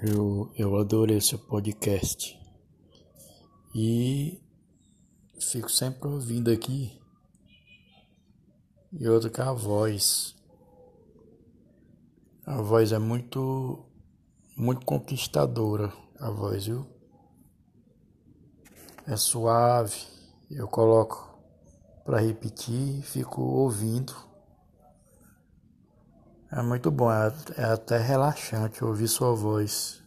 Eu, eu adorei seu podcast e fico sempre ouvindo aqui. E outra que a voz. A voz é muito, muito conquistadora, a voz, viu? É suave. Eu coloco para repetir fico ouvindo. É muito bom, é, é até relaxante ouvir sua voz.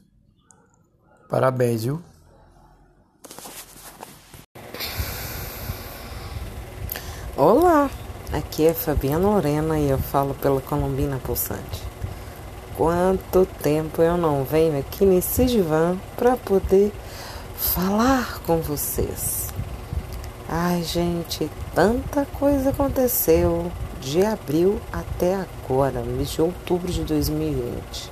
Parabéns, viu? Olá, aqui é Fabiana Lorena e eu falo pela Colombina Pulsante. Quanto tempo eu não venho aqui nesse divã para poder falar com vocês. Ai, gente, tanta coisa aconteceu de abril até agora, mês de outubro de 2020.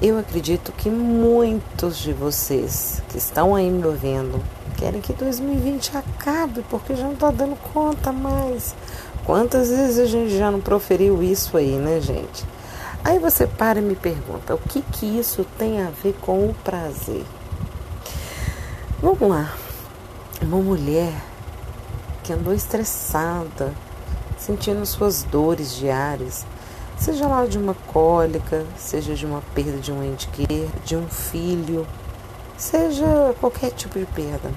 Eu acredito que muitos de vocês que estão aí me ouvindo querem que 2020 acabe porque já não está dando conta mais. Quantas vezes a gente já não proferiu isso aí, né, gente? Aí você para e me pergunta: o que que isso tem a ver com o prazer? Vamos lá. Uma mulher que andou estressada, sentindo suas dores diárias, seja lá de uma cólica, seja de uma perda de um ente querido, de um filho, seja qualquer tipo de perda,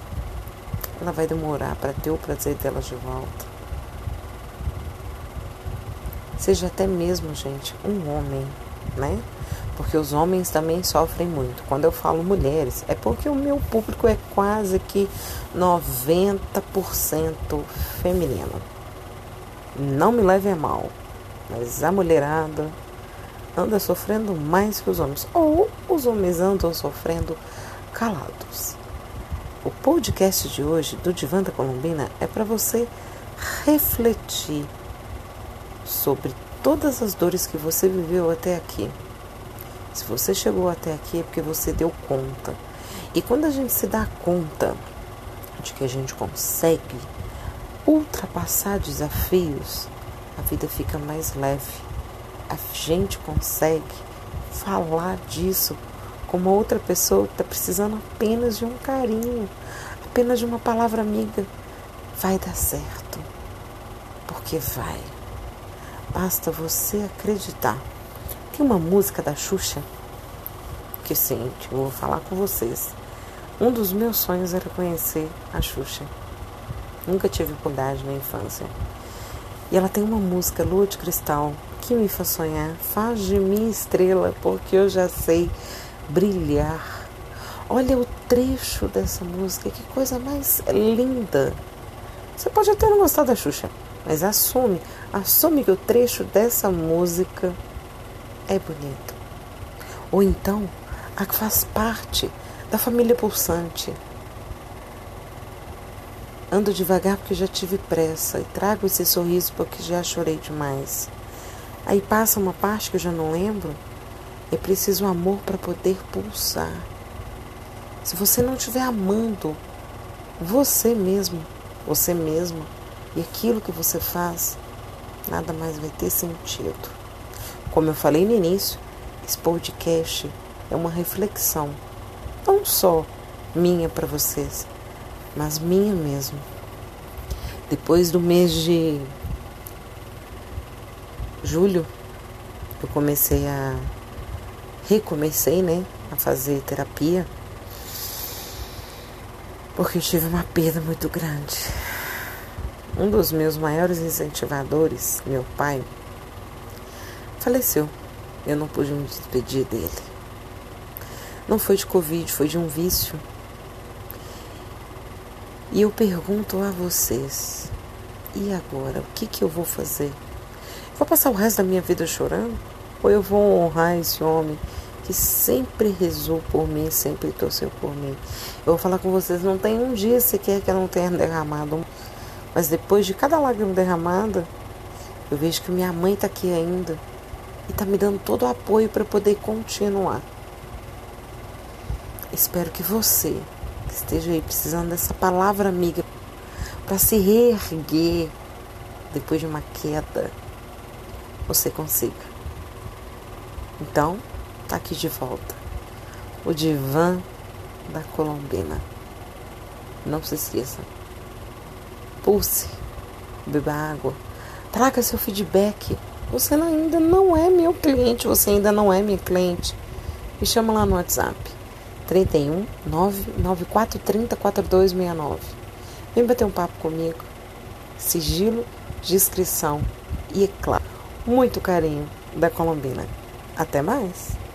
ela vai demorar para ter o prazer dela de volta. Seja até mesmo, gente, um homem, né? Porque os homens também sofrem muito. Quando eu falo mulheres, é porque o meu público é quase que 90% feminino. Não me leve a mal, mas a mulherada anda sofrendo mais que os homens, ou os homens andam sofrendo calados. O podcast de hoje do Divã da Colombina é para você refletir sobre todas as dores que você viveu até aqui. Se você chegou até aqui é porque você deu conta. E quando a gente se dá conta de que a gente consegue ultrapassar desafios, a vida fica mais leve. A gente consegue falar disso com uma outra pessoa que está precisando apenas de um carinho, apenas de uma palavra amiga. Vai dar certo. Porque vai. Basta você acreditar. Tem uma música da Xuxa que, sim, eu vou falar com vocês. Um dos meus sonhos era conhecer a Xuxa. Nunca tive oportunidade na infância. E ela tem uma música, Lua de Cristal, que me faz sonhar. Faz de mim estrela, porque eu já sei brilhar. Olha o trecho dessa música, que coisa mais linda. Você pode até não gostar da Xuxa, mas assume, assume que o trecho dessa música é bonito. Ou então, a que faz parte da família pulsante. Ando devagar porque já tive pressa e trago esse sorriso porque já chorei demais. Aí passa uma parte que eu já não lembro. É preciso amor para poder pulsar. Se você não estiver amando você mesmo, você mesmo e aquilo que você faz, nada mais vai ter sentido. Como eu falei no início, esse podcast é uma reflexão, não só minha para vocês, mas minha mesmo. Depois do mês de julho, eu comecei a recomecei, né, a fazer terapia, porque tive uma perda muito grande. Um dos meus maiores incentivadores, meu pai, faleceu. Eu não pude me despedir dele. Não foi de Covid, foi de um vício e eu pergunto a vocês: e agora? O que, que eu vou fazer? Vou passar o resto da minha vida chorando? Ou eu vou honrar esse homem que sempre rezou por mim, sempre torceu por mim? Eu vou falar com vocês: não tem um dia sequer que eu não tenha derramado. Mas depois de cada lágrima derramada, eu vejo que minha mãe está aqui ainda e está me dando todo o apoio para poder continuar. Espero que você esteja aí precisando dessa palavra amiga para se reerguer depois de uma queda, você consiga. Então, tá aqui de volta. o divã da Colombina. Não se esqueça. Pulse, beba água, traga seu feedback. Você ainda não é meu cliente, você ainda não é minha cliente. Me chama lá no WhatsApp. 31 99430 4269. Vem bater um papo comigo. Sigilo, discrição e, é claro, muito carinho da Colombina. Até mais!